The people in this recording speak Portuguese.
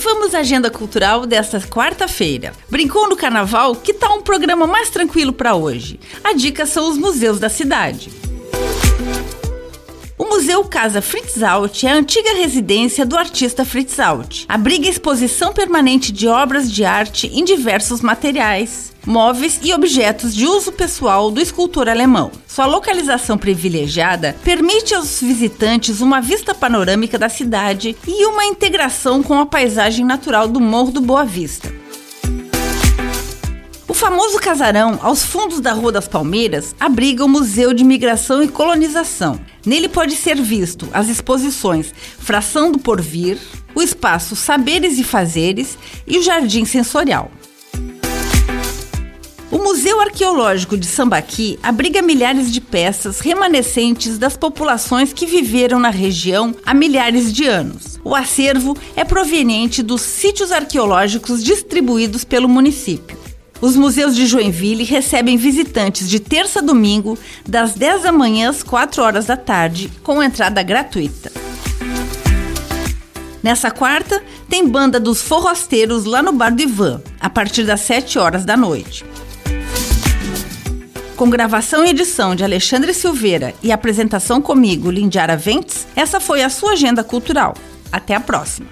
vamos à agenda cultural desta quarta-feira. Brincou no carnaval? Que tal um programa mais tranquilo para hoje? A dica são os museus da cidade. O Museu Casa Fritz Alt é a antiga residência do artista Fritz Alt. Abriga exposição permanente de obras de arte em diversos materiais, móveis e objetos de uso pessoal do escultor alemão. Sua localização privilegiada permite aos visitantes uma vista panorâmica da cidade e uma integração com a paisagem natural do Morro do Boa Vista. Famoso casarão, aos fundos da Rua das Palmeiras, abriga o Museu de Migração e Colonização. Nele pode ser visto as exposições Fração do Porvir, o espaço Saberes e Fazeres e o Jardim Sensorial. O Museu Arqueológico de Sambaqui abriga milhares de peças remanescentes das populações que viveram na região há milhares de anos. O acervo é proveniente dos sítios arqueológicos distribuídos pelo município. Os museus de Joinville recebem visitantes de terça a domingo, das 10 da manhã às 4 horas da tarde, com entrada gratuita. Nessa quarta, tem banda dos forrosteiros lá no Bar do Ivan, a partir das 7 horas da noite. Com gravação e edição de Alexandre Silveira e apresentação comigo, Lindiara Ventes, essa foi a sua agenda cultural. Até a próxima!